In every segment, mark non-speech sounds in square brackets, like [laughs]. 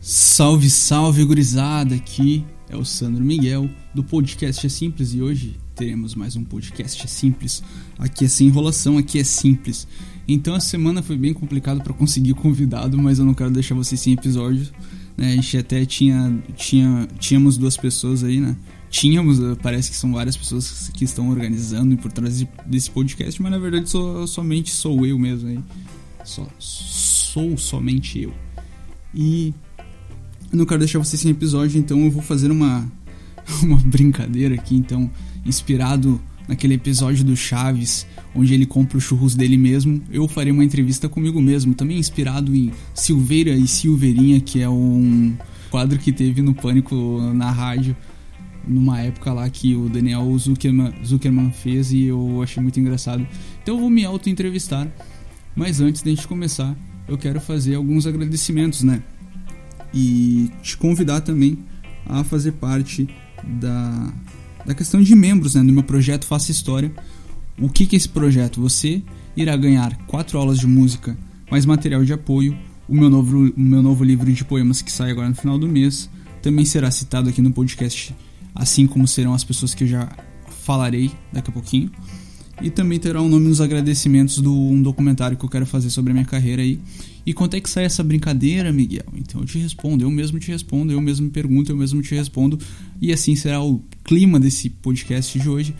Salve, salve, gurizada! Aqui é o Sandro Miguel do podcast É Simples e hoje teremos mais um podcast É Simples. Aqui é sem enrolação, aqui é simples. Então a semana foi bem complicado para conseguir convidado, mas eu não quero deixar vocês sem episódio. Né? A gente até tinha, tinha tínhamos duas pessoas aí, né? Tínhamos, eh, parece que são várias pessoas que estão organizando e por trás desse podcast, mas na verdade sou, somente sou eu mesmo aí. Só, sou somente eu. E eu não quero deixar vocês sem episódio, então eu vou fazer uma, [laughs] uma brincadeira aqui, então, inspirado naquele episódio do Chaves, onde ele compra o churros dele mesmo, eu farei uma entrevista comigo mesmo, também inspirado em Silveira e Silveirinha, que é um quadro que teve no Pânico na rádio, numa época lá que o Daniel Zuckerman, Zuckerman fez e eu achei muito engraçado. Então eu vou me auto-entrevistar, mas antes de a gente começar, eu quero fazer alguns agradecimentos, né? E te convidar também a fazer parte da, da questão de membros né, do meu projeto Faça História. O que, que é esse projeto? Você irá ganhar quatro aulas de música, mais material de apoio, o meu novo, o meu novo livro de poemas que sai agora no final do mês, também será citado aqui no podcast, assim como serão as pessoas que eu já falarei daqui a pouquinho. E também terá um nome nos agradecimentos do um documentário que eu quero fazer sobre a minha carreira aí. E quanto é que sai essa brincadeira, Miguel? Então eu te respondo, eu mesmo te respondo, eu mesmo me pergunto, eu mesmo te respondo. E assim será o clima desse podcast de hoje.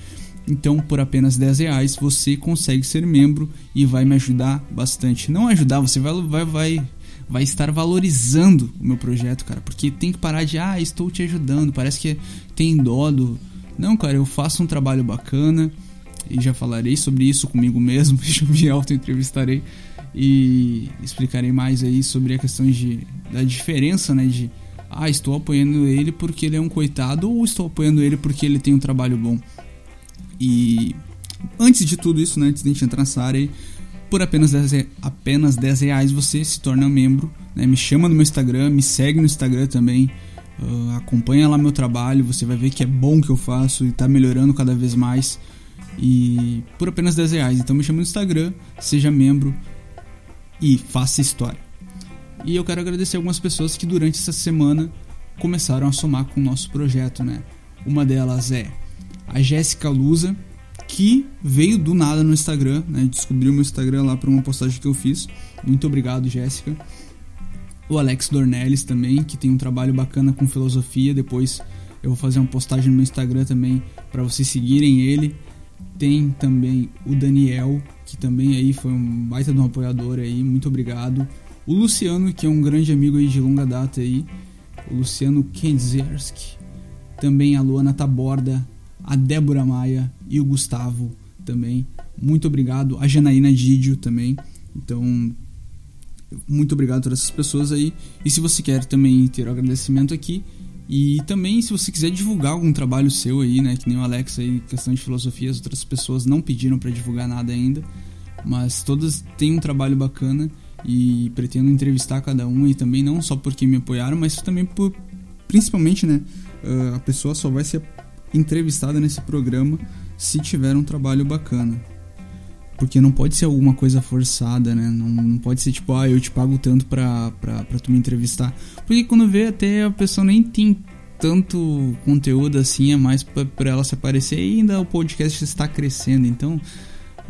Então, por apenas 10 reais, você consegue ser membro e vai me ajudar bastante. Não ajudar, você vai, vai, vai, vai estar valorizando o meu projeto, cara. Porque tem que parar de, ah, estou te ajudando. Parece que tem dó do. Não, cara, eu faço um trabalho bacana e já falarei sobre isso comigo mesmo, [laughs] me auto-entrevistarei e explicarei mais aí sobre a questão de, da diferença, né, de ah, estou apoiando ele porque ele é um coitado ou estou apoiando ele porque ele tem um trabalho bom. E antes de tudo isso, né, antes de a gente entrar nessa área aí, por apenas 10, apenas 10 reais você se torna membro, né, me chama no meu Instagram, me segue no Instagram também, uh, acompanha lá meu trabalho, você vai ver que é bom que eu faço e está melhorando cada vez mais e por apenas 10 reais. Então me chama no Instagram, seja membro e faça história. E eu quero agradecer algumas pessoas que durante essa semana começaram a somar com o nosso projeto, né? Uma delas é a Jéssica Lusa, que veio do nada no Instagram, né? Descobriu meu Instagram lá por uma postagem que eu fiz. Muito obrigado, Jéssica. O Alex Dornelles também, que tem um trabalho bacana com filosofia. Depois eu vou fazer uma postagem no meu Instagram também para vocês seguirem ele. Tem também o Daniel, que também aí foi um baita de um apoiador aí, muito obrigado. O Luciano, que é um grande amigo aí de longa data aí, o Luciano Kenzierski. Também a Luana Taborda, a Débora Maia e o Gustavo também. Muito obrigado. A Janaína Didio também. Então, muito obrigado a todas essas pessoas aí. E se você quer também ter o agradecimento aqui, e também, se você quiser divulgar algum trabalho seu aí, né? Que nem o Alex aí, questão de filosofia, as outras pessoas não pediram para divulgar nada ainda. Mas todas têm um trabalho bacana e pretendo entrevistar cada um e também não só porque me apoiaram, mas também por principalmente, né? Ah, a pessoa só vai ser entrevistada nesse programa se tiver um trabalho bacana. Porque não pode ser alguma coisa forçada, né? Não, não pode ser tipo, ah, eu te pago tanto pra, pra, pra tu me entrevistar. Porque quando vê até a pessoa nem tem tanto conteúdo assim, é mais pra, pra ela se aparecer e ainda o podcast está crescendo. Então,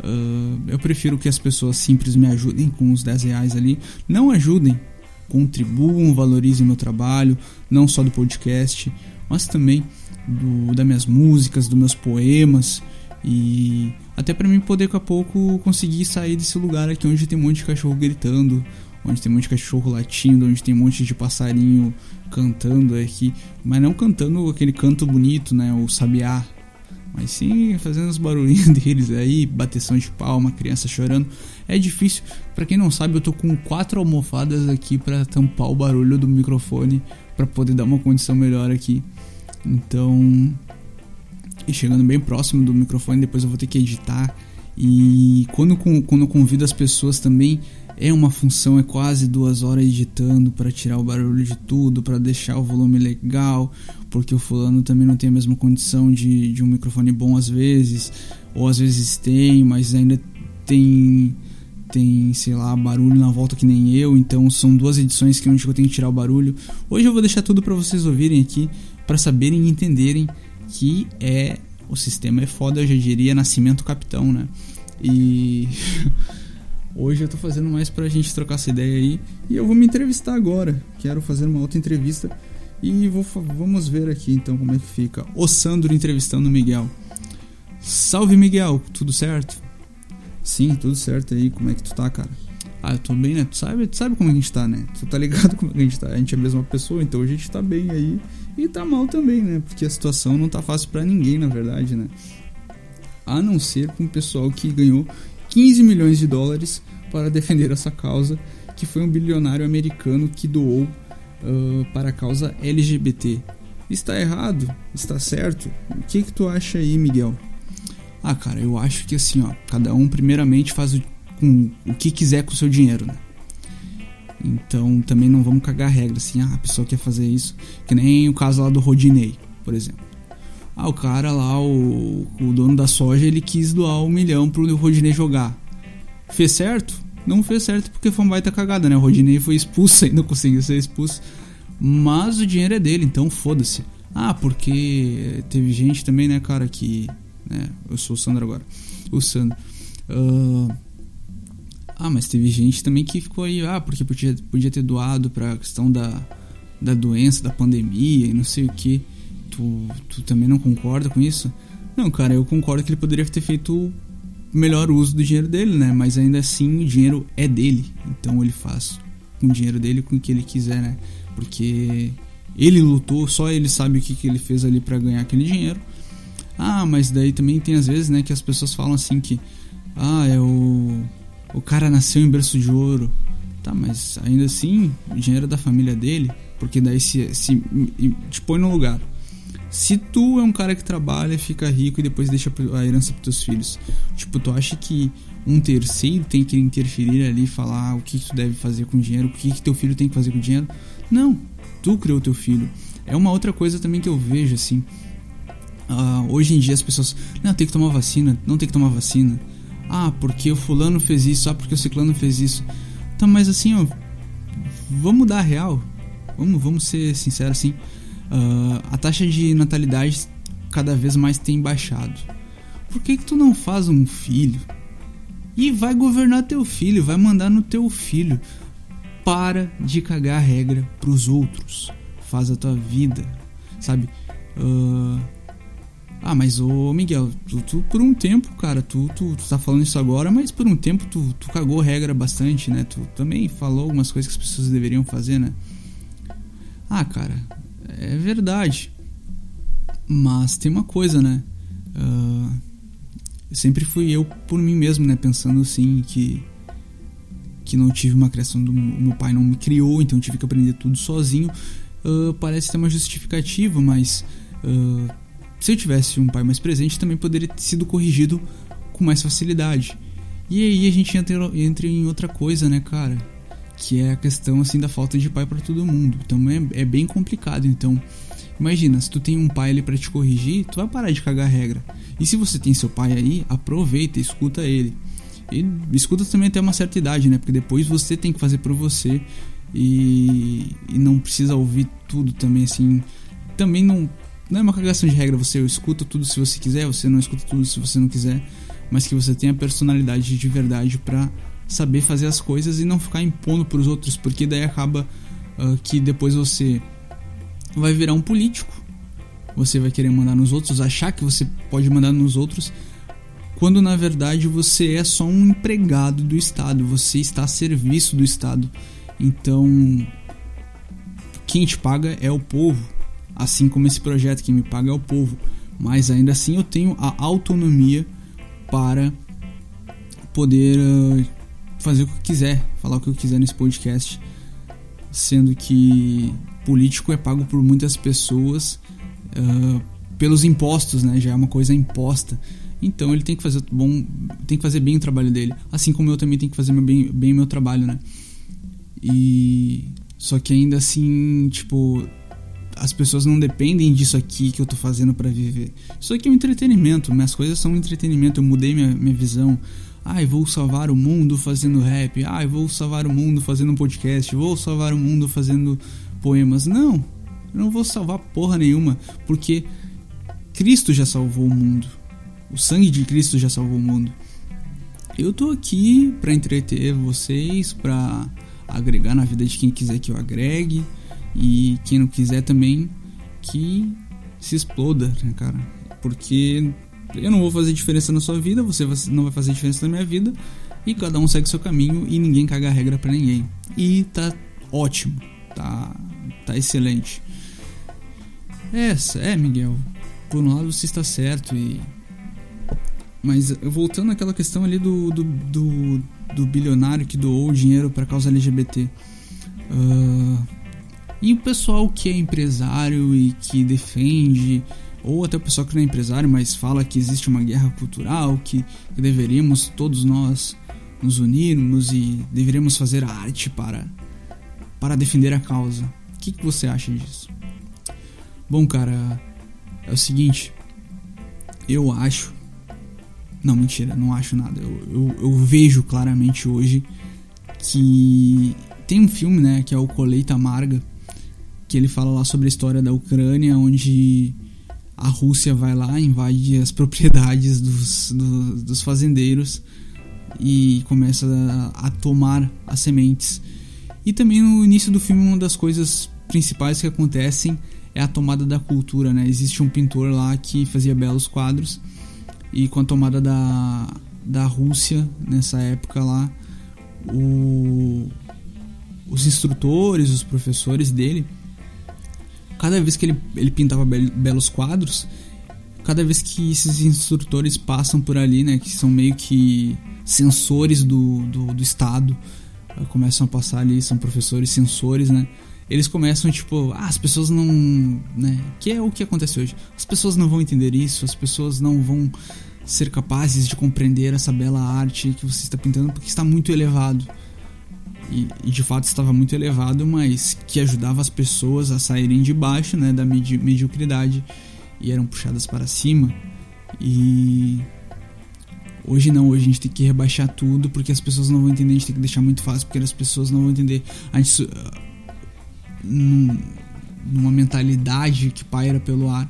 uh, eu prefiro que as pessoas simples me ajudem com os 10 reais ali. Não ajudem, contribuam, valorizem meu trabalho, não só do podcast, mas também do, das minhas músicas, dos meus poemas e até para mim poder daqui a pouco conseguir sair desse lugar aqui onde tem um monte de cachorro gritando, onde tem um monte de cachorro latindo, onde tem um monte de passarinho cantando aqui, mas não cantando aquele canto bonito, né, o sabiá, mas sim fazendo os barulhinhos [laughs] deles aí, bateção de palma, criança chorando. É difícil. Para quem não sabe, eu tô com quatro almofadas aqui para tampar o barulho do microfone para poder dar uma condição melhor aqui. Então, chegando bem próximo do microfone, depois eu vou ter que editar. E quando, quando eu convido as pessoas também, é uma função, é quase duas horas editando para tirar o barulho de tudo, para deixar o volume legal, porque o fulano também não tem a mesma condição de, de um microfone bom às vezes, ou às vezes tem, mas ainda tem tem, sei lá, barulho na volta que nem eu, então são duas edições que onde eu tenho que tirar o barulho. Hoje eu vou deixar tudo para vocês ouvirem aqui, para saberem e entenderem que é o sistema é foda, eu já diria nascimento capitão, né? E [laughs] hoje eu tô fazendo mais pra gente trocar essa ideia aí, e eu vou me entrevistar agora. Quero fazer uma outra entrevista e vou, vamos ver aqui então como é que fica. O Sandro entrevistando o Miguel. Salve Miguel, tudo certo? Sim, tudo certo aí. Como é que tu tá, cara? Ah, eu tô bem, né? Tu sabe, tu sabe como a gente tá, né? Tu tá ligado [laughs] como a gente tá? A gente é a mesma pessoa, então a gente tá bem aí. E tá mal também, né? Porque a situação não tá fácil para ninguém, na verdade, né? A não ser com o pessoal que ganhou 15 milhões de dólares para defender essa causa, que foi um bilionário americano que doou uh, para a causa LGBT. Está errado? Está certo? O que que tu acha aí, Miguel? Ah, cara, eu acho que assim, ó, cada um primeiramente faz o, com, o que quiser com o seu dinheiro, né? Então também não vamos cagar regra assim, ah, a pessoa quer fazer isso, que nem o caso lá do Rodinei, por exemplo. Ah, o cara lá, o, o dono da soja, ele quis doar um milhão pro Rodinei jogar. Fez certo? Não fez certo porque foi uma baita cagada, né? O Rodinei foi expulso, [laughs] ainda conseguiu ser expulso. Mas o dinheiro é dele, então foda-se. Ah, porque teve gente também, né, cara, que né? Eu sou o Sandro agora. O Sandro. Uh, ah, mas teve gente também que ficou aí, ah, porque podia, podia ter doado pra questão da, da doença, da pandemia e não sei o que. Tu, tu também não concorda com isso? Não, cara, eu concordo que ele poderia ter feito melhor uso do dinheiro dele, né? Mas ainda assim o dinheiro é dele. Então ele faz com o dinheiro dele com o que ele quiser, né? Porque ele lutou, só ele sabe o que, que ele fez ali para ganhar aquele dinheiro. Ah, mas daí também tem às vezes, né, que as pessoas falam assim que ah, é o o cara nasceu em berço de ouro. Tá, mas ainda assim, o dinheiro é da família dele, porque daí se, se te põe no lugar. Se tu é um cara que trabalha, fica rico e depois deixa a herança pros teus filhos, tipo, tu acha que um terceiro tem que interferir ali falar o que, que tu deve fazer com o dinheiro, o que, que teu filho tem que fazer com o dinheiro? Não, tu criou teu filho. É uma outra coisa também que eu vejo assim. Uh, hoje em dia as pessoas. Não, tem que tomar vacina, não tem que tomar vacina. Ah, porque o fulano fez isso, ah, porque o ciclano fez isso. Tá, mas assim, ó. Vamos mudar a real. Vamos, vamos ser sinceros assim. Uh, a taxa de natalidade cada vez mais tem baixado. Por que, que tu não faz um filho? E vai governar teu filho, vai mandar no teu filho. Para de cagar a regra pros outros. Faz a tua vida, sabe? Uh, ah, mas ô Miguel, tu, tu, por um tempo, cara, tu, tu, tu tá falando isso agora, mas por um tempo tu, tu cagou regra bastante, né? Tu também falou algumas coisas que as pessoas deveriam fazer, né? Ah, cara, é verdade. Mas tem uma coisa, né? Uh, sempre fui eu por mim mesmo, né? Pensando assim que que não tive uma criação do meu pai não me criou, então tive que aprender tudo sozinho. Uh, parece ter uma justificativa, mas uh, se eu tivesse um pai mais presente, também poderia ter sido corrigido com mais facilidade. E aí a gente entra, entra em outra coisa, né, cara? Que é a questão assim da falta de pai para todo mundo. Então é, é, bem complicado. Então, imagina, se tu tem um pai ali para te corrigir, tu vai parar de cagar regra. E se você tem seu pai aí, aproveita, escuta ele. E escuta também até uma certa idade, né? Porque depois você tem que fazer por você e, e não precisa ouvir tudo também assim. Também não não é uma cagação de regra, você escuta tudo se você quiser, você não escuta tudo se você não quiser, mas que você tenha personalidade de verdade para saber fazer as coisas e não ficar impondo para os outros, porque daí acaba uh, que depois você vai virar um político. Você vai querer mandar nos outros, achar que você pode mandar nos outros, quando na verdade você é só um empregado do Estado, você está a serviço do Estado. Então, quem te paga é o povo assim como esse projeto que me paga é o povo, mas ainda assim eu tenho a autonomia para poder uh, fazer o que eu quiser, falar o que eu quiser nesse podcast, sendo que político é pago por muitas pessoas uh, pelos impostos, né? Já é uma coisa imposta. Então ele tem que fazer bom, tem que fazer bem o trabalho dele, assim como eu também tenho que fazer bem, bem meu trabalho, né? E só que ainda assim, tipo, as pessoas não dependem disso aqui que eu tô fazendo para viver. Isso aqui é um entretenimento, minhas coisas são um entretenimento, eu mudei minha, minha visão. ai, vou salvar o mundo fazendo rap, ai, vou salvar o mundo fazendo podcast, vou salvar o mundo fazendo poemas. Não, eu não vou salvar porra nenhuma, porque Cristo já salvou o mundo. O sangue de Cristo já salvou o mundo. Eu tô aqui para entreter vocês, para agregar na vida de quem quiser que eu agregue e quem não quiser também que se exploda, né, cara? Porque eu não vou fazer diferença na sua vida, você não vai fazer diferença na minha vida e cada um segue seu caminho e ninguém caga a regra para ninguém. E tá ótimo, tá tá excelente. Essa é, Miguel. Por um lado você está certo e mas voltando àquela questão ali do, do, do, do bilionário que doou dinheiro para causa LGBT. Uh, e o pessoal que é empresário e que defende, ou até o pessoal que não é empresário, mas fala que existe uma guerra cultural, que, que deveríamos todos nós nos unirmos e deveríamos fazer arte para, para defender a causa. O que, que você acha disso? Bom, cara, é o seguinte. Eu acho não, mentira, não acho nada. Eu, eu, eu, vejo claramente hoje que tem um filme, né, que é o Colheita Amarga, que ele fala lá sobre a história da Ucrânia, onde a Rússia vai lá, invade as [laughs] propriedades dos, dos, dos fazendeiros e começa a, a tomar as sementes. E também no início do filme, uma das coisas principais que acontecem é a tomada da cultura, né? Existe um pintor lá que fazia belos quadros e com a tomada da, da Rússia nessa época lá, o, os instrutores, os professores dele, cada vez que ele, ele pintava belos quadros, cada vez que esses instrutores passam por ali, né, que são meio que sensores do, do, do Estado, começam a passar ali, são professores sensores, né, eles começam tipo, ah, as pessoas não, né, que é o que acontece hoje. As pessoas não vão entender isso, as pessoas não vão ser capazes de compreender essa bela arte que você está pintando porque está muito elevado. E, e, de fato estava muito elevado, mas que ajudava as pessoas a saírem de baixo, né, da medi mediocridade e eram puxadas para cima. E hoje não, hoje a gente tem que rebaixar tudo porque as pessoas não vão entender, a gente tem que deixar muito fácil porque as pessoas não vão entender. A gente num, numa mentalidade que paira pelo ar,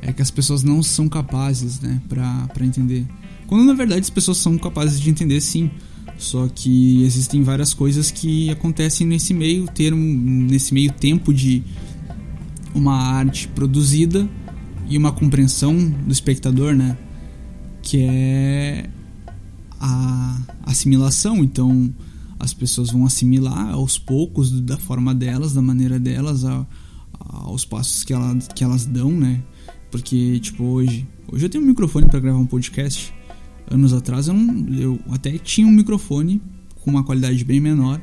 é que as pessoas não são capazes, né, pra entender. Quando na verdade as pessoas são capazes de entender sim. Só que existem várias coisas que acontecem nesse meio termo, nesse meio tempo de uma arte produzida e uma compreensão do espectador, né? Que é a assimilação. Então, as pessoas vão assimilar aos poucos, da forma delas, da maneira delas, a, aos passos que, ela, que elas dão, né? Porque, tipo, hoje. Hoje eu tenho um microfone para gravar um podcast. Anos atrás eu, não, eu até tinha um microfone com uma qualidade bem menor,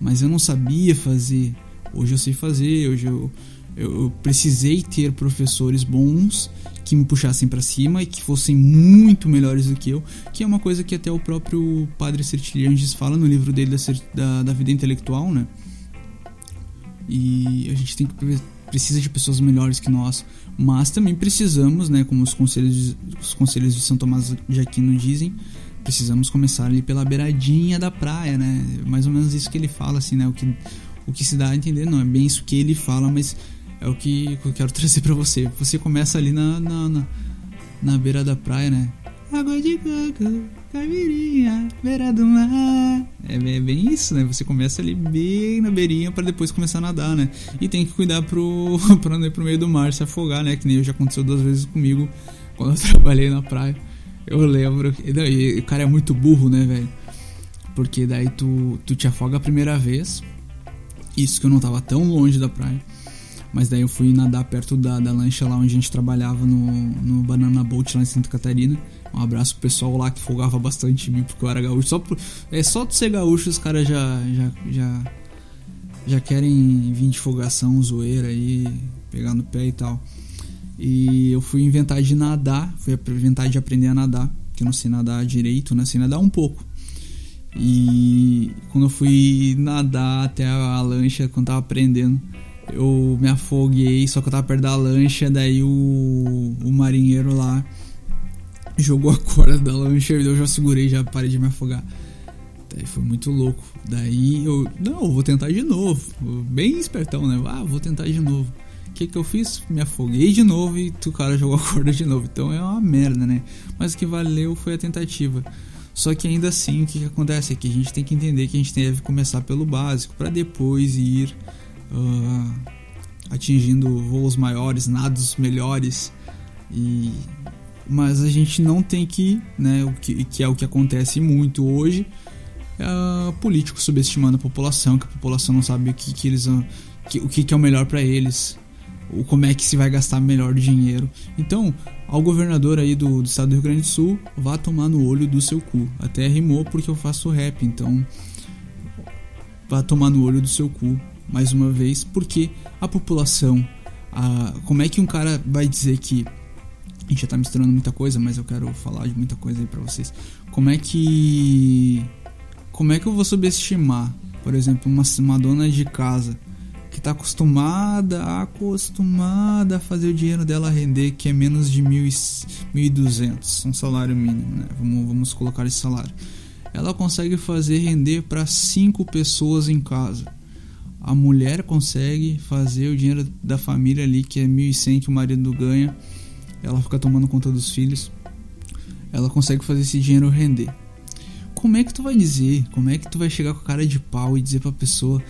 mas eu não sabia fazer. Hoje eu sei fazer, hoje eu, eu, precisei ter professores bons que me puxassem para cima e que fossem muito melhores do que eu, que é uma coisa que até o próprio Padre Sertilianges fala no livro dele da, da, da vida intelectual, né? E a gente tem que precisa de pessoas melhores que nós, mas também precisamos, né, como os conselhos de, os conselhos de São Tomás de Aquino dizem, precisamos começar ali pela beiradinha da praia, né? Mais ou menos isso que ele fala assim, né? O que o que se dá a entender não é bem isso que ele fala, mas é o que eu quero [laughs] trazer para você. Você começa ali na, na, na, na, beira da praia, né? Água de coco, caipirinha, beira do mar. É, é, bem isso, né? Você começa ali bem na beirinha para depois começar a nadar, né? E tem que cuidar pro, [laughs] pra não ir pro meio do mar se afogar, né? Que nem já aconteceu duas vezes comigo quando eu [laughs] trabalhei na praia. Eu lembro. E, e o cara é muito burro, né, velho? Porque daí tu, tu te afoga a primeira vez. Isso que eu não tava tão longe da praia. Mas daí eu fui nadar perto da, da lancha lá onde a gente trabalhava no, no Banana Boat lá em Santa Catarina. Um abraço pro pessoal lá que folgava bastante em mim porque eu era gaúcho. Só por, é só tu ser gaúcho os caras já, já, já, já querem vir de folgação, zoeira aí, pegar no pé e tal. E eu fui inventar de nadar, fui inventar de aprender a nadar, que eu não sei nadar direito, né? Sei nadar um pouco. E quando eu fui nadar até a lancha, quando tava aprendendo, eu me afoguei, só que eu tava perto da lancha, daí o, o marinheiro lá jogou a corda da lancha e eu já segurei, já parei de me afogar. Daí foi muito louco. Daí eu, não, vou tentar de novo. Bem espertão, né? Ah, vou tentar de novo. O que que eu fiz? Me afoguei de novo e o cara jogou a corda de novo. Então é uma merda, né? Mas o que valeu foi a tentativa. Só que ainda assim, o que, que acontece é que a gente tem que entender que a gente deve começar pelo básico para depois ir uh, atingindo voos maiores, nados melhores. E mas a gente não tem que, né, o que, que é o que acontece muito hoje, é político subestimando a população, que a população não sabe o que, que eles que, o que, que é o melhor para eles, o como é que se vai gastar melhor o dinheiro. Então, ao governador aí do, do estado do Rio Grande do Sul, vá tomar no olho do seu cu. Até rimou porque eu faço rap, então vá tomar no olho do seu cu mais uma vez, porque a população, a, como é que um cara vai dizer que a gente já tá misturando muita coisa, mas eu quero falar de muita coisa aí para vocês. Como é que como é que eu vou subestimar, por exemplo, uma, uma dona de casa que tá acostumada, acostumada a fazer o dinheiro dela render, que é menos de 1.200, um salário mínimo, né? Vamos, vamos colocar esse salário. Ela consegue fazer render para cinco pessoas em casa. A mulher consegue fazer o dinheiro da família ali, que é 1.100 que o marido ganha, ela fica tomando conta dos filhos, ela consegue fazer esse dinheiro render. Como é que tu vai dizer? Como é que tu vai chegar com a cara de pau e dizer pra pessoa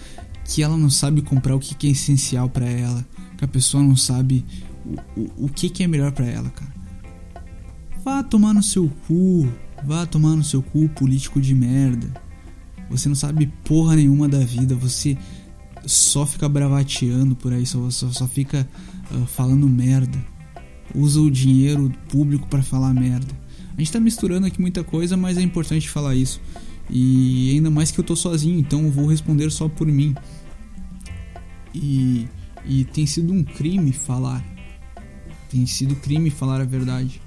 que ela não sabe comprar o que é essencial para ela, que a pessoa não sabe o, o, o que, que é melhor para ela, cara? Vá tomar no seu cu, vá tomar no seu cu, político de merda. Você não sabe porra nenhuma da vida, você só fica bravateando por aí, só, só, só fica uh, falando merda usa o dinheiro público para falar merda. A gente tá misturando aqui muita coisa, mas é importante falar isso. E ainda mais que eu tô sozinho, então eu vou responder só por mim. E, e tem sido um crime falar. Tem sido crime falar a verdade.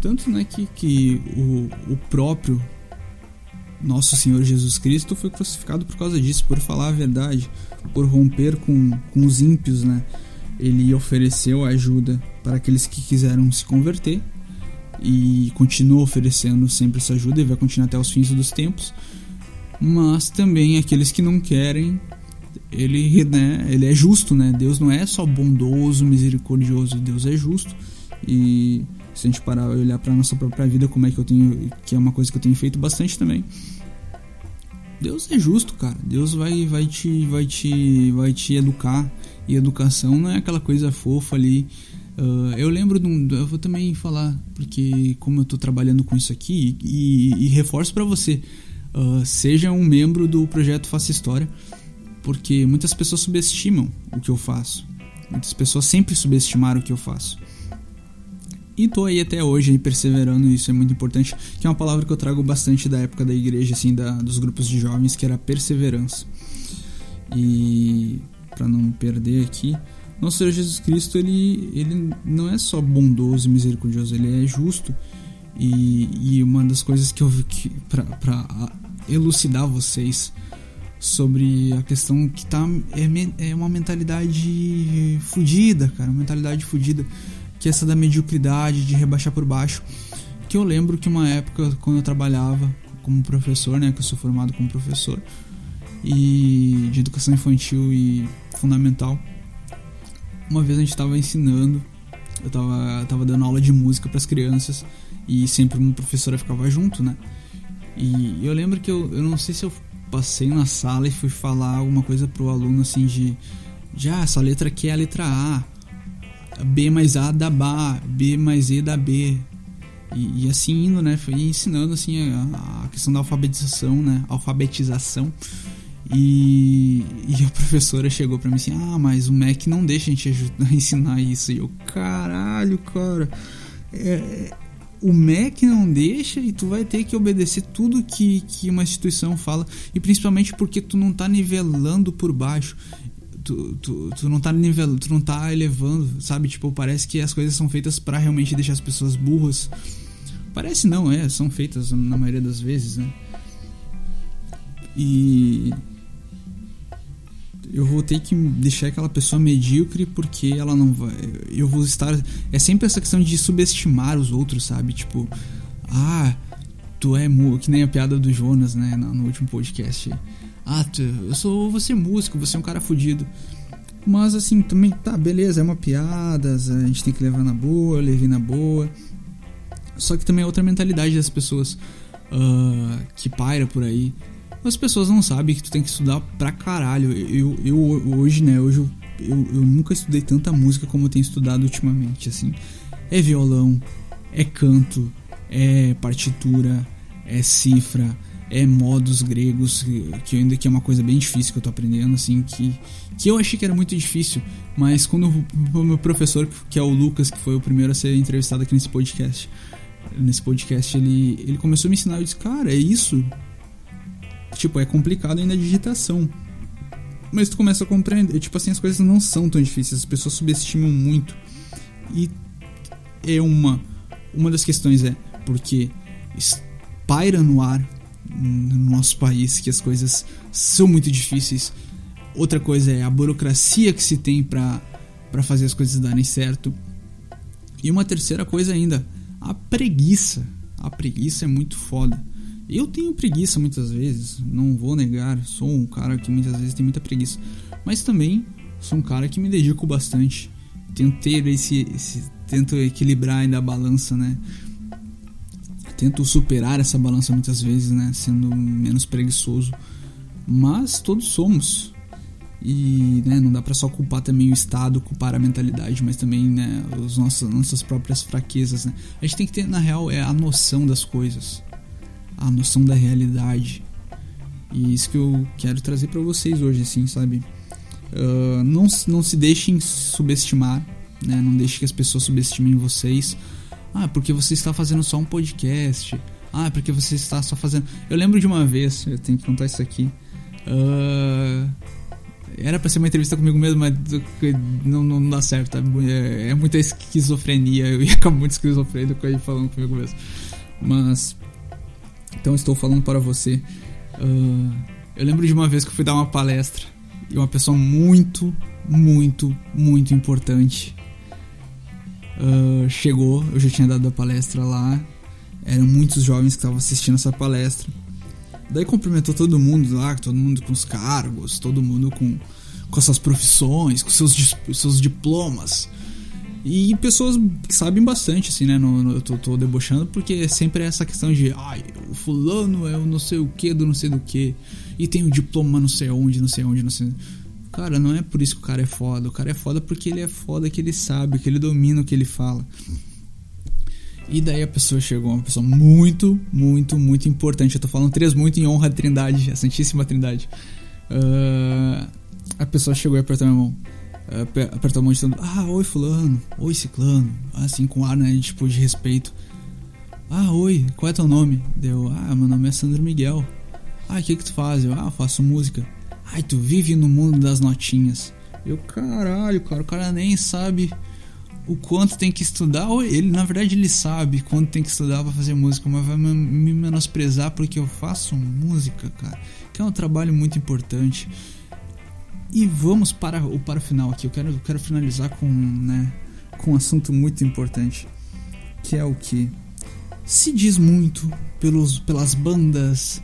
Tanto né, que, que o, o próprio nosso Senhor Jesus Cristo foi crucificado por causa disso, por falar a verdade, por romper com, com os ímpios, né? Ele ofereceu ajuda para aqueles que quiseram se converter e continua oferecendo sempre essa ajuda e vai continuar até os fins dos tempos. Mas também aqueles que não querem, ele, né, ele é justo, né? Deus não é só bondoso, misericordioso, Deus é justo. E se a gente parar e olhar para nossa própria vida, como é que eu tenho, que é uma coisa que eu tenho feito bastante também. Deus é justo, cara. Deus vai vai te vai te vai te educar. E educação não é aquela coisa fofa ali Uh, eu lembro de um. Eu vou também falar, porque como eu estou trabalhando com isso aqui, e, e reforço para você: uh, seja um membro do projeto Faça História, porque muitas pessoas subestimam o que eu faço. Muitas pessoas sempre subestimaram o que eu faço. E tô aí até hoje aí perseverando, isso é muito importante, que é uma palavra que eu trago bastante da época da igreja, assim, da, dos grupos de jovens, que era perseverança. E para não perder aqui, nosso Senhor Jesus Cristo, ele, ele não é só bondoso e misericordioso, ele é justo. E, e uma das coisas que eu vi para elucidar vocês sobre a questão que tá é, é uma mentalidade fodida, cara, uma mentalidade fodida, que é essa da mediocridade, de rebaixar por baixo. Que eu lembro que uma época quando eu trabalhava como professor, né, que eu sou formado como professor e de educação infantil e fundamental, uma vez a gente estava ensinando, eu tava, tava dando aula de música para as crianças e sempre uma professora ficava junto, né? E eu lembro que eu, eu não sei se eu passei na sala e fui falar alguma coisa pro aluno assim de, de ah, essa letra aqui é a letra A, B mais A da B, B mais E da B. E, e assim indo, né? Fui ensinando assim a, a questão da alfabetização, né? Alfabetização. E, e a professora chegou para mim assim: Ah, mas o Mac não deixa a gente ajudar ensinar isso. E eu, caralho, cara. É, o MEC não deixa e tu vai ter que obedecer tudo que, que uma instituição fala. E principalmente porque tu não tá nivelando por baixo. Tu, tu, tu não tá nivelando, tu não tá elevando, sabe? Tipo, parece que as coisas são feitas para realmente deixar as pessoas burras. Parece não, é, são feitas na maioria das vezes, né? E eu vou ter que deixar aquela pessoa medíocre porque ela não vai. Eu vou estar. É sempre essa questão de subestimar os outros, sabe? Tipo, ah, tu é. Que nem a piada do Jonas, né? No, último podcast. Ah, tu, eu sou. Você é músico, você é um cara fudido. Mas assim, também, tá, beleza, é uma piada, a gente tem que levar na boa, levei na boa. Só que também é outra mentalidade das pessoas uh, que paira por aí. As pessoas não sabem que tu tem que estudar pra caralho. Eu, eu hoje, né, hoje eu, eu, eu nunca estudei tanta música como eu tenho estudado ultimamente, assim. É violão, é canto, é partitura, é cifra, é modos gregos, que ainda que é uma coisa bem difícil que eu tô aprendendo, assim, que, que eu achei que era muito difícil, mas quando o meu professor, que é o Lucas, que foi o primeiro a ser entrevistado aqui nesse podcast, nesse podcast, ele, ele começou a me ensinar. Eu disse, cara, é isso? Tipo, é complicado ainda a digitação. Mas tu começa a compreender. Tipo assim, as coisas não são tão difíceis. As pessoas subestimam muito. E é uma. Uma das questões é porque paira no ar no nosso país que as coisas são muito difíceis. Outra coisa é a burocracia que se tem para fazer as coisas darem certo. E uma terceira coisa ainda, a preguiça. A preguiça é muito foda. Eu tenho preguiça muitas vezes, não vou negar, sou um cara que muitas vezes tem muita preguiça. Mas também sou um cara que me dedico bastante. Tento ter esse, esse tento equilibrar ainda a balança, né? Tento superar essa balança muitas vezes, né? Sendo menos preguiçoso. Mas todos somos. E né, não dá para só culpar também o Estado, culpar a mentalidade, mas também né, os nossos, nossas próprias fraquezas. Né? A gente tem que ter, na real, é a noção das coisas, a noção da realidade. E isso que eu quero trazer para vocês hoje, assim, sabe? Uh, não, não se deixem subestimar, né? não deixem que as pessoas subestimem vocês. Ah, porque você está fazendo só um podcast. Ah, porque você está só fazendo. Eu lembro de uma vez, eu tenho que contar isso aqui. Uh, era pra ser uma entrevista comigo mesmo, mas não, não dá certo. É, é muita esquizofrenia. Eu ia acabar muito esquizofrênico ele falando comigo mesmo. Mas. Então estou falando para você. Uh, eu lembro de uma vez que eu fui dar uma palestra e uma pessoa muito, muito, muito importante uh, chegou. Eu já tinha dado a palestra lá. Eram muitos jovens que estavam assistindo essa palestra. Daí cumprimentou todo mundo lá, todo mundo com os cargos, todo mundo com, com suas profissões, com seus, seus diplomas. E pessoas que sabem bastante, assim, né? No, no, eu tô, tô, debochando porque é sempre essa questão de ai, o fulano é o não sei o que do não sei do que. E tem o diploma não sei onde, não sei onde, não sei. Cara, não é por isso que o cara é foda. O cara é foda porque ele é foda que ele sabe, que ele domina o que ele fala. E daí a pessoa chegou, uma pessoa muito, muito, muito importante. Eu tô falando três muito em honra à Trindade, a Santíssima Trindade. Uh, a pessoa chegou e apertou minha mão. Uh, apertou a mão dizendo: Ah, oi, Fulano, oi, Ciclano. Assim, com ar, né? Tipo, de respeito. Ah, oi, qual é teu nome? Deu: Ah, meu nome é Sandro Miguel. Ah, o que que tu faz? Eu, ah, faço música. Ai, tu vive no mundo das notinhas. Eu, caralho, cara, o cara nem sabe o quanto tem que estudar, ele, na verdade, ele sabe quanto tem que estudar para fazer música, mas vai me menosprezar porque eu faço música, cara, que é um trabalho muito importante. E vamos para o para o final aqui. Eu quero, eu quero finalizar com, né, com um assunto muito importante, que é o que se diz muito pelos, pelas bandas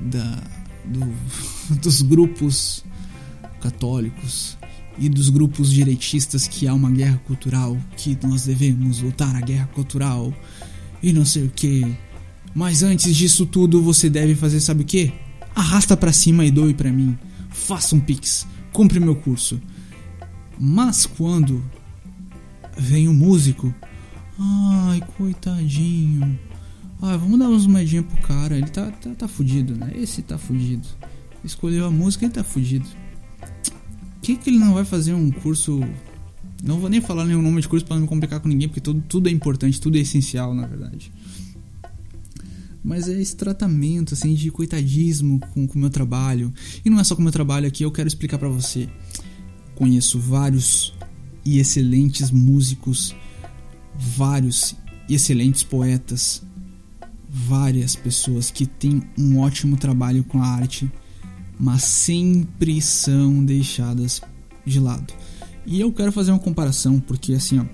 da, do, [laughs] dos grupos católicos e dos grupos direitistas que há uma guerra cultural, que nós devemos lutar a guerra cultural e não sei o que. Mas antes disso tudo, você deve fazer sabe o que? Arrasta para cima e doe para mim. Faça um pix, compre meu curso. Mas quando vem o músico, ai, coitadinho. Ai, vamos dar uns moedinhas pro cara, ele tá, tá, tá fudido, né? Esse tá fudido. Escolheu a música, ele tá fudido que, que ele não vai fazer um curso. Não vou nem falar nenhum nome de curso para não me complicar com ninguém, porque tudo, tudo é importante, tudo é essencial, na verdade. Mas é esse tratamento, assim, de coitadismo com o meu trabalho. E não é só com o meu trabalho aqui, eu quero explicar para você. Conheço vários e excelentes músicos, vários excelentes poetas, várias pessoas que têm um ótimo trabalho com a arte mas sempre são deixadas de lado. E eu quero fazer uma comparação, porque assim, ó,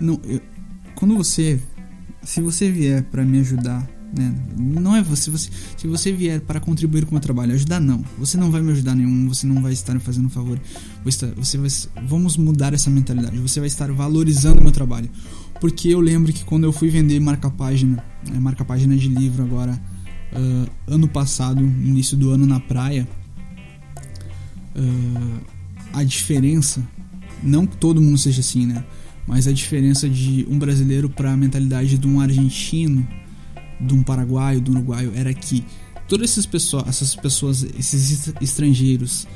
não, eu, quando você, se você vier para me ajudar, né, não é você, você, se você vier para contribuir com o meu trabalho, ajudar não, você não vai me ajudar nenhum, você não vai estar me fazendo um favor, você, você vai, vamos mudar essa mentalidade, você vai estar valorizando o meu trabalho, porque eu lembro que quando eu fui vender marca página, né, marca página de livro agora uh, ano passado, início do ano na praia, uh, a diferença, não que todo mundo seja assim, né? Mas a diferença de um brasileiro para a mentalidade de um argentino, de um paraguaio, do um uruguaio, era que todas essas pessoas, essas pessoas, esses estrangeiros,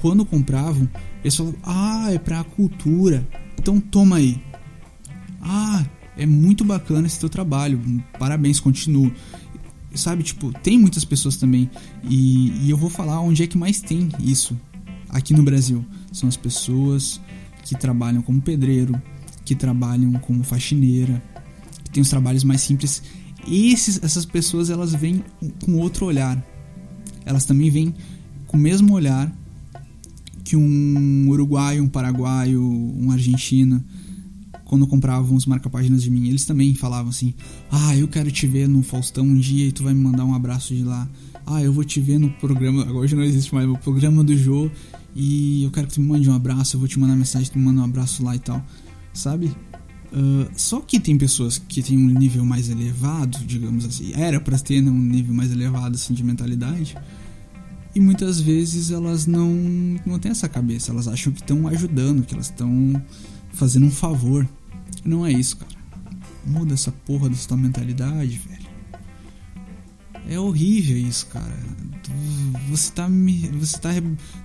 quando compravam, eles falavam: Ah, é pra cultura, então toma aí. Ah, é muito bacana esse teu trabalho, parabéns, continua sabe, tipo, tem muitas pessoas também. E, e eu vou falar onde é que mais tem isso aqui no Brasil. São as pessoas que trabalham como pedreiro, que trabalham como faxineira, que tem os trabalhos mais simples. Esses, essas pessoas elas vêm com outro olhar. Elas também vêm com o mesmo olhar que um uruguaio, um paraguaio, um argentino quando compravam os marca-páginas de mim, eles também falavam assim: Ah, eu quero te ver no Faustão um dia e tu vai me mandar um abraço de lá. Ah, eu vou te ver no programa, agora [laughs] hoje não existe mais, o programa do Jô e eu quero que tu me mande um abraço, eu vou te mandar mensagem, tu me manda um abraço lá e tal, sabe? Uh, só que tem pessoas que têm um nível mais elevado, digamos assim, era para ter né, um nível mais elevado assim, de mentalidade, e muitas vezes elas não, não têm essa cabeça, elas acham que estão ajudando, que elas estão fazendo um favor. Não é isso, cara. Muda essa porra da sua mentalidade, velho. É horrível isso, cara. Você tá me. Você tá.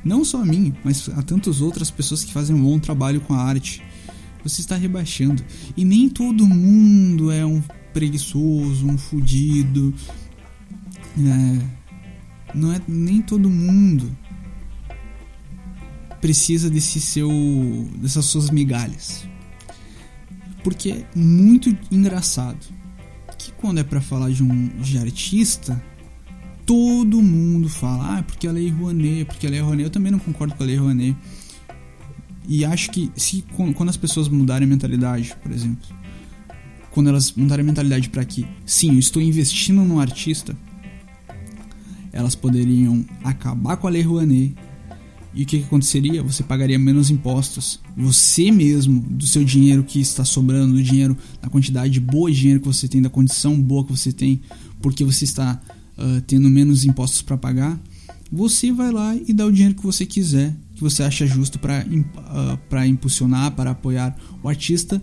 Não só a mim, mas a tantas outras pessoas que fazem um bom trabalho com a arte. Você está rebaixando. E nem todo mundo é um preguiçoso, um fudido. É, não é nem todo mundo precisa desse seu dessas suas migalhas. Porque é muito engraçado que quando é para falar de um de artista, todo mundo fala, ah, porque a Lei Rouanet, porque a Lei Rouanet, eu também não concordo com a Lei Rouanet. E acho que se quando as pessoas mudarem a mentalidade, por exemplo, quando elas mudarem a mentalidade para que, sim, eu estou investindo no artista, elas poderiam acabar com a Lei Rouanet e o que, que, aconteceria? Você pagaria menos impostos. Você mesmo, do seu dinheiro que está sobrando, do dinheiro, da quantidade boa de dinheiro que você tem, da condição boa que você tem, porque você está uh, tendo menos impostos para pagar, você vai lá e dá o dinheiro que você quiser, que você acha justo para uh, para impulsionar, para apoiar o artista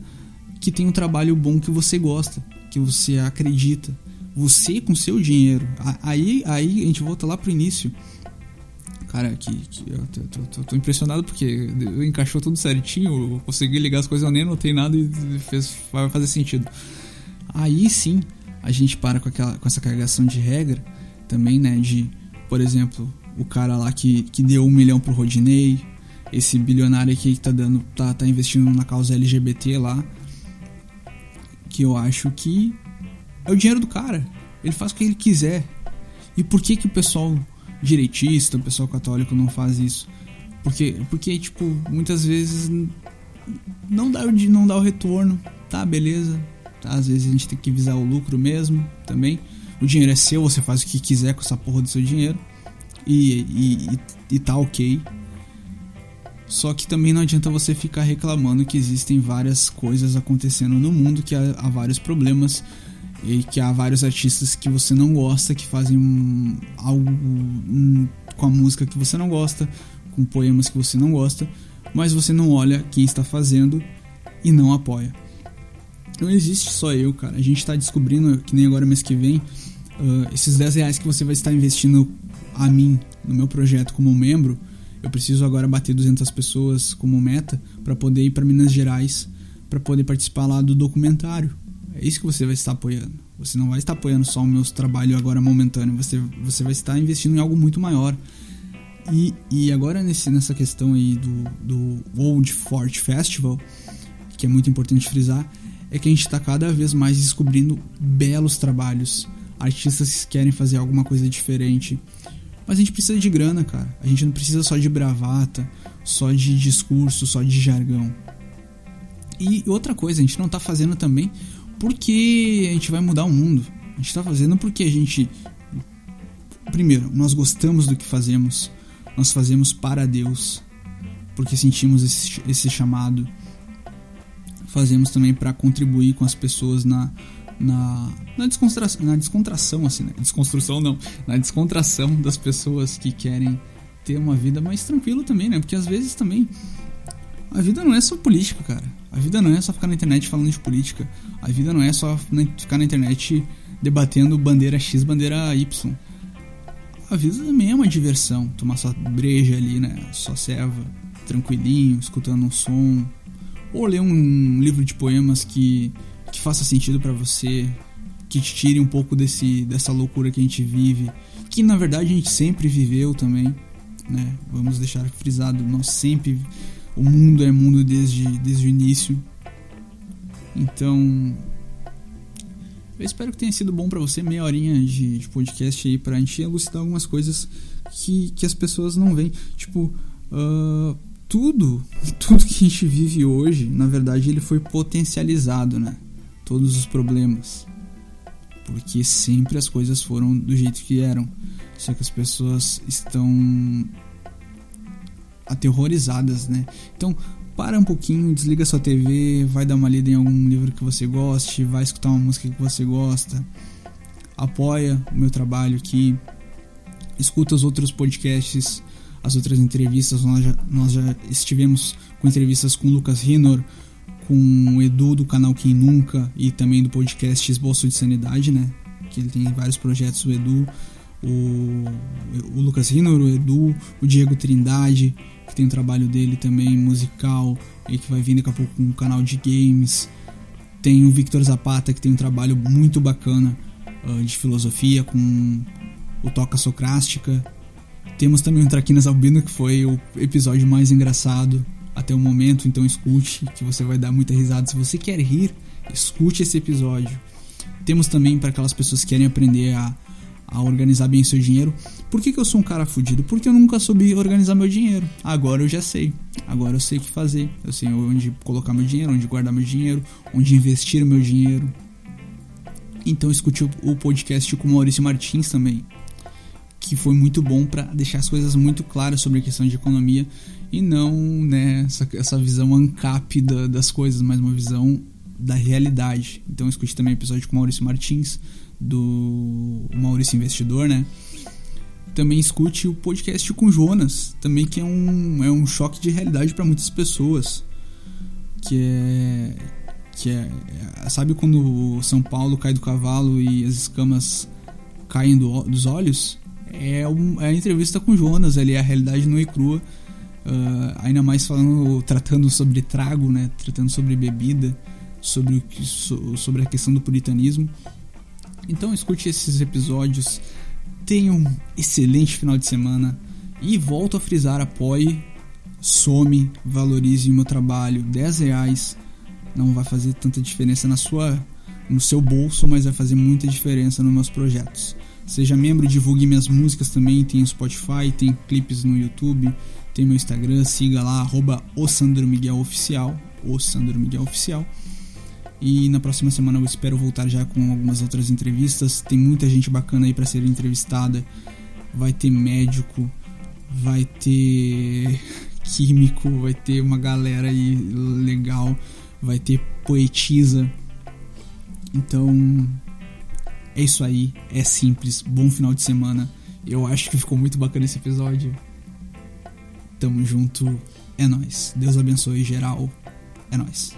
que tem um trabalho bom que você gosta, que você acredita. Você com seu dinheiro. Aí, aí a gente volta lá pro início Cara, que, que eu tô, tô, tô, impressionado porque encaixou tudo certinho, consegui ligar as coisas, eu nem notei nada e fez, vai fazer sentido. Aí sim, a gente para com, aquela, com essa carregação de regra também, né? De, por exemplo, o cara lá que, que deu um milhão pro Rodinei, esse bilionário aqui que tá dando, tá, tá investindo na causa LGBT lá, que eu acho que é o dinheiro do cara. Ele faz o que ele quiser. E por que que o pessoal direitista, o pessoal católico não faz isso. Porque, porque tipo, muitas vezes não dá, não dá o retorno, tá, beleza. Tá, às vezes a gente tem que visar o lucro mesmo também. O dinheiro é seu, você faz o que quiser com essa porra do seu dinheiro. E, e, e, tá ok. Só que também não adianta você ficar reclamando que existem várias coisas acontecendo no mundo, que há, há vários problemas e que há vários artistas que você não gosta que fazem um, algo um, com a música que você não gosta, com poemas que você não gosta, mas você não olha quem está fazendo e não apoia. Não existe só eu, cara. A gente está descobrindo, que nem agora mês que vem, uh, esses 10 reais que você vai estar investindo a mim no meu projeto como membro. Eu preciso agora bater 200 pessoas como meta para poder ir para Minas Gerais para poder participar lá do documentário é isso que você vai estar apoiando. Você não vai estar apoiando só o meu trabalho agora momentâneo, você, você vai estar investindo em algo muito maior. E, e agora nesse, nessa questão aí do, do Old Fort Festival, que é muito importante frisar, é que a gente está cada vez mais descobrindo belos trabalhos, artistas que querem fazer alguma coisa diferente, Mas a gente precisa de grana, cara. A gente não precisa só de bravata, só de discurso, só de jargão. E outra coisa, a gente não tá fazendo também porque a gente vai mudar o mundo. A gente tá fazendo porque a gente. Primeiro, nós gostamos do que fazemos. Nós fazemos para Deus. Porque sentimos esse, esse chamado. Fazemos também para contribuir com as pessoas na, na, na, descontração, na descontração, assim, né? Desconstrução não, na descontração das pessoas que querem ter uma vida mais tranquila também, né? Porque às vezes também a vida não é só política, cara. A vida não é só ficar na internet falando de política. A vida não é só ficar na internet debatendo bandeira X, bandeira Y. A vida também é uma diversão. Tomar sua breja ali, né? Só serva, tranquilinho, escutando um som. Ou ler um livro de poemas que que faça sentido para você, que te tire um pouco desse dessa loucura que a gente vive, que na verdade a gente sempre viveu também, né? Vamos deixar frisado, nós sempre o mundo é mundo desde desde o início. Então, eu espero que tenha sido bom para você meia horinha de, de, podcast aí pra gente elucidar algumas coisas que, que as pessoas não veem. Tipo, uh, tudo, [laughs] tudo que a gente vive hoje, na verdade, ele foi potencializado, né? Todos os problemas. Porque sempre as coisas foram do jeito que eram. Só que as pessoas estão aterrorizadas, né? Então, para um pouquinho, desliga sua TV, vai dar uma lida em algum livro que você goste, vai escutar uma música que você gosta. Apoia o meu trabalho aqui. Escuta os outros podcasts, as outras entrevistas. Nós já, nós já estivemos com entrevistas com Lucas Rinor, com o Edu do canal Quem Nunca e também do podcast Esboço de Sanidade, né? Que ele tem vários projetos, o Edu, o, o Lucas Rinor, o Edu, o Diego Trindade, que tem um trabalho dele também musical e que vai vir daqui a pouco com um canal de games. Tem o Victor Zapata, que tem um trabalho muito bacana uh, de filosofia com o Toca Socrástica. Temos também o Traquinas Albino, que foi o episódio mais engraçado até o momento, então escute, que você vai dar muita risada. Se você quer rir, escute esse episódio. Temos também para aquelas pessoas que querem aprender a, a organizar bem seu dinheiro. Por que, que eu sou um cara fudido? Porque eu nunca soube organizar meu dinheiro. Agora eu já sei. Agora eu sei o que fazer. Eu sei onde colocar meu dinheiro, onde guardar meu dinheiro, onde investir meu dinheiro. Então escute o podcast com o Maurício Martins também que foi muito bom para deixar as coisas muito claras sobre a questão de economia e não né, essa, essa visão ANCAP da, das coisas, mas uma visão da realidade. Então escute também o episódio com Maurício Martins, do Maurício Investidor, né? Também escute o podcast com Jonas, também que é um, é um choque de realidade para muitas pessoas. Que é, que é. Sabe quando São Paulo cai do cavalo e as escamas caem do, dos olhos? é, um, é a entrevista com Jonas, ali, a realidade nua e crua. Uh, ainda mais falando, tratando sobre trago, né? Tratando sobre bebida, sobre, o, sobre a questão do puritanismo. Então escute esses episódios, tenha um excelente final de semana e volto a frisar, apoie, some, valorize o meu trabalho, 10 reais não vai fazer tanta diferença na sua, no seu bolso, mas vai fazer muita diferença nos meus projetos. Seja membro, divulgue minhas músicas também. Tem Spotify, tem clipes no YouTube, tem meu Instagram. Siga lá, arroba o Sandro Miguel Oficial. O Sandro Miguel Oficial. E na próxima semana eu espero voltar já com algumas outras entrevistas. Tem muita gente bacana aí para ser entrevistada. Vai ter médico, vai ter [laughs] químico, vai ter uma galera aí legal, vai ter poetisa. Então, é isso aí, é simples, bom final de semana. Eu acho que ficou muito bacana esse episódio. Tamo junto, é nós. Deus abençoe geral. É nós.